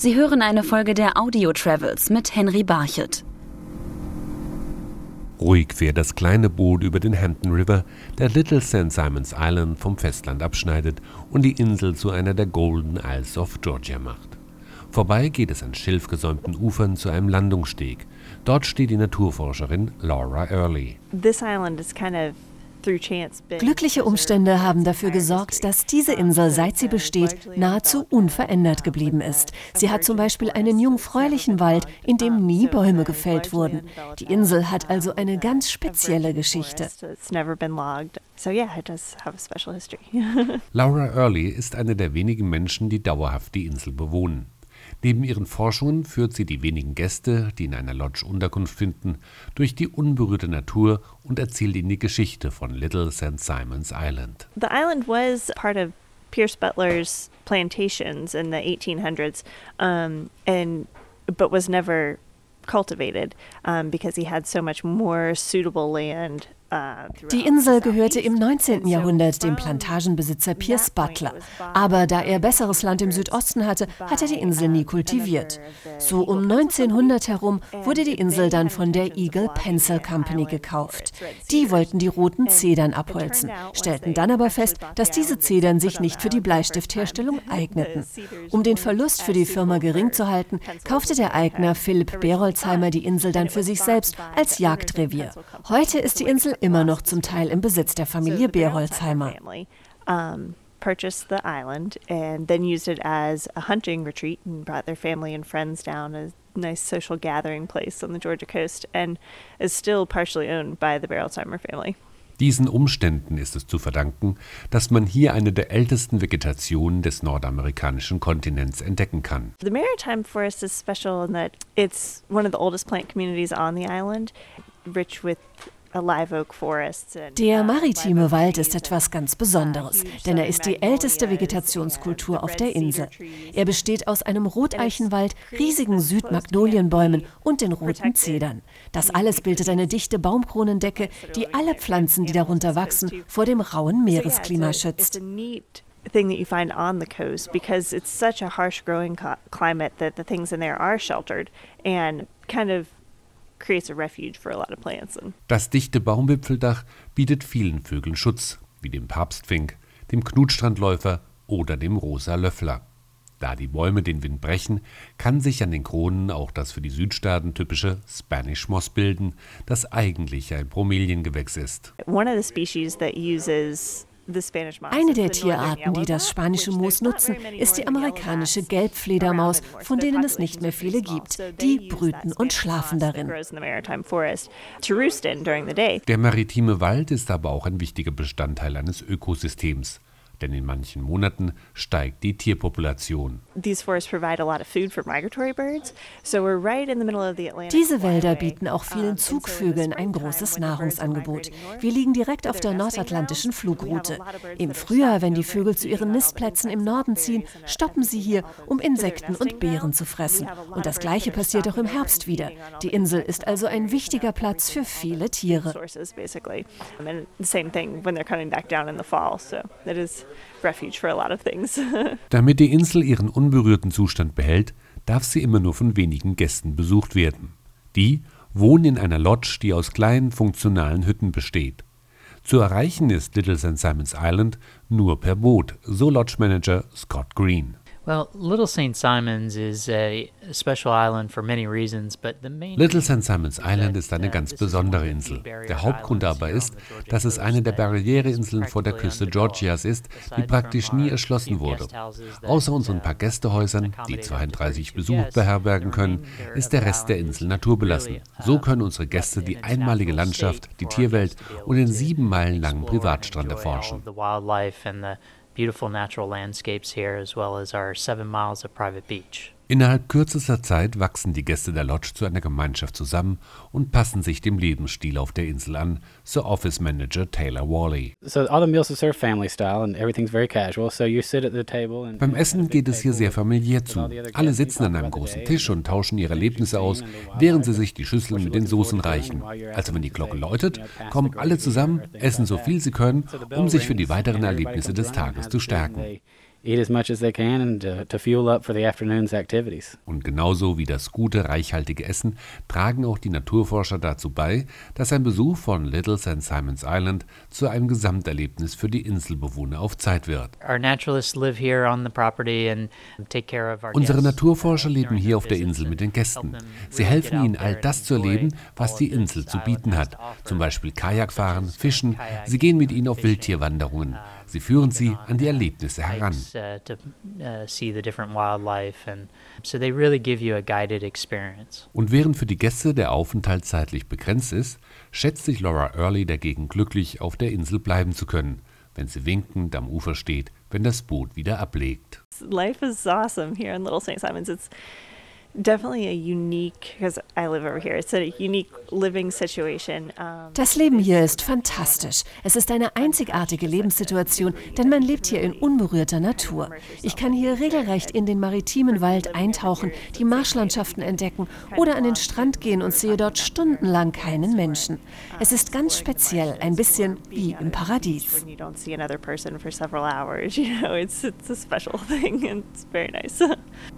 Sie hören eine Folge der Audio Travels mit Henry Barchet. Ruhig fährt das kleine Boot über den Hampton River, der Little St. Simons Island vom Festland abschneidet und die Insel zu einer der Golden Isles of Georgia macht. Vorbei geht es an schilfgesäumten Ufern zu einem Landungssteg. Dort steht die Naturforscherin Laura Early. This island is kind of Glückliche Umstände haben dafür gesorgt, dass diese Insel, seit sie besteht, nahezu unverändert geblieben ist. Sie hat zum Beispiel einen jungfräulichen Wald, in dem nie Bäume gefällt wurden. Die Insel hat also eine ganz spezielle Geschichte. Laura Early ist eine der wenigen Menschen, die dauerhaft die Insel bewohnen. Neben ihren Forschungen führt sie die wenigen Gäste, die in einer Lodge Unterkunft finden, durch die unberührte Natur und erzählt ihnen die Geschichte von Little St. Simons Island. The island was part of Pierce Butler's plantations in the 1800s, um, and but was never cultivated um, because he had so much more suitable land die Insel gehörte im 19. Jahrhundert dem Plantagenbesitzer Pierce Butler. Aber da er besseres Land im Südosten hatte, hat er die Insel nie kultiviert. So um 1900 herum wurde die Insel dann von der Eagle Pencil Company gekauft. Die wollten die roten Zedern abholzen, stellten dann aber fest, dass diese Zedern sich nicht für die Bleistiftherstellung eigneten. Um den Verlust für die Firma gering zu halten, kaufte der Eigner Philipp Berolzheimer die Insel dann für sich selbst als Jagdrevier. Heute ist die Insel immer noch zum Teil im Besitz der Familie Berolzheimer. purchased the island and then used it as a hunting retreat and brought their family and friends down a nice social gathering place on the Georgia coast and is still partially owned by the Berolzheimer family. Diesen Umständen ist es zu verdanken, dass man hier eine der ältesten Vegetationen des nordamerikanischen Kontinents entdecken kann. The maritime forest is special in that it's one of the oldest plant communities on the island, rich with der maritime Wald ist etwas ganz Besonderes, denn er ist die älteste Vegetationskultur auf der Insel. Er besteht aus einem Roteichenwald, riesigen Südmagnolienbäumen und den roten Zedern. Das alles bildet eine dichte Baumkronendecke, die alle Pflanzen, die darunter wachsen, vor dem rauen Meeresklima schützt thing that you find on the coast because it's such a harsh growing climate that the things in there are sheltered and kind of das dichte Baumwipfeldach bietet vielen Vögeln Schutz, wie dem Papstfink, dem Knutstrandläufer oder dem rosa Löffler. Da die Bäume den Wind brechen, kann sich an den Kronen auch das für die Südstaaten typische Spanish Moss bilden, das eigentlich ein Bromeliengewächs ist. One of the species that uses eine der Tierarten, die das spanische Moos nutzen, ist die amerikanische Gelbfledermaus, von denen es nicht mehr viele gibt. Die brüten und schlafen darin. Der maritime Wald ist aber auch ein wichtiger Bestandteil eines Ökosystems denn in manchen Monaten steigt die Tierpopulation. Diese Wälder bieten auch vielen Zugvögeln ein großes Nahrungsangebot. Wir liegen direkt auf der nordatlantischen Flugroute. Im Frühjahr, wenn die Vögel zu ihren Nistplätzen im Norden ziehen, stoppen sie hier, um Insekten und Beeren zu fressen. Und das Gleiche passiert auch im Herbst wieder. Die Insel ist also ein wichtiger Platz für viele Tiere. Damit die Insel ihren unberührten Zustand behält, darf sie immer nur von wenigen Gästen besucht werden. Die wohnen in einer Lodge, die aus kleinen funktionalen Hütten besteht. Zu erreichen ist Little St. Simons Island nur per Boot, so Lodge Manager Scott Green. Well, Little St. Simons is a special island for many reasons, but the main Little St. Simons Island ist eine ganz besondere Insel. Der Hauptgrund aber ist, dass es eine der Barriereinseln vor der Küste Georgias ist, die praktisch nie erschlossen wurde. Außer unseren paar Gästehäusern, die 32 Besuch beherbergen können, ist der Rest der Insel naturbelassen. So können unsere Gäste die einmalige Landschaft, die Tierwelt und den sieben Meilen langen Privatstrand erforschen beautiful natural landscapes here, as well as our seven miles of private beach. Innerhalb kürzester Zeit wachsen die Gäste der Lodge zu einer Gemeinschaft zusammen und passen sich dem Lebensstil auf der Insel an, so Office Manager Taylor Wally. Beim Essen geht es hier sehr familiär zu. Alle sitzen an einem großen Tisch und tauschen ihre Erlebnisse aus, während sie sich die Schüsseln mit den Soßen reichen. Also wenn die Glocke läutet, kommen alle zusammen, essen so viel sie können, um sich für die weiteren Erlebnisse des Tages zu stärken. Eat as much as they can and to, to fuel up for the afternoon's activities. Und genauso wie das gute, reichhaltige Essen tragen auch die Naturforscher dazu bei, dass ein Besuch von Little St. Simon's Island zu einem Gesamterlebnis für die Inselbewohner auf Zeit wird. Unsere Naturforscher leben hier auf der Insel mit den Gästen. Sie helfen ihnen, all das zu erleben, was die Insel zu bieten hat. Zum Beispiel Kajakfahren, Fischen. Sie gehen mit ihnen auf Wildtierwanderungen. Sie führen sie an die Erlebnisse heran. Und während für die Gäste der Aufenthalt zeitlich begrenzt ist, schätzt sich Laura Early dagegen glücklich, auf der Insel bleiben zu können, wenn sie winkend am Ufer steht, wenn das Boot wieder ablegt. Life is awesome here in Little St. Simons. It's definitely a unique, because I live over here, it's a unique living situation. Das Leben hier ist fantastisch. Es ist eine einzigartige Lebenssituation, denn man lebt hier in unberührter Natur. Ich kann hier regelrecht in den maritimen Wald eintauchen, die Marschlandschaften entdecken oder an den Strand gehen und sehe dort stundenlang keinen Menschen. Es ist ganz speziell, ein bisschen wie im Paradies.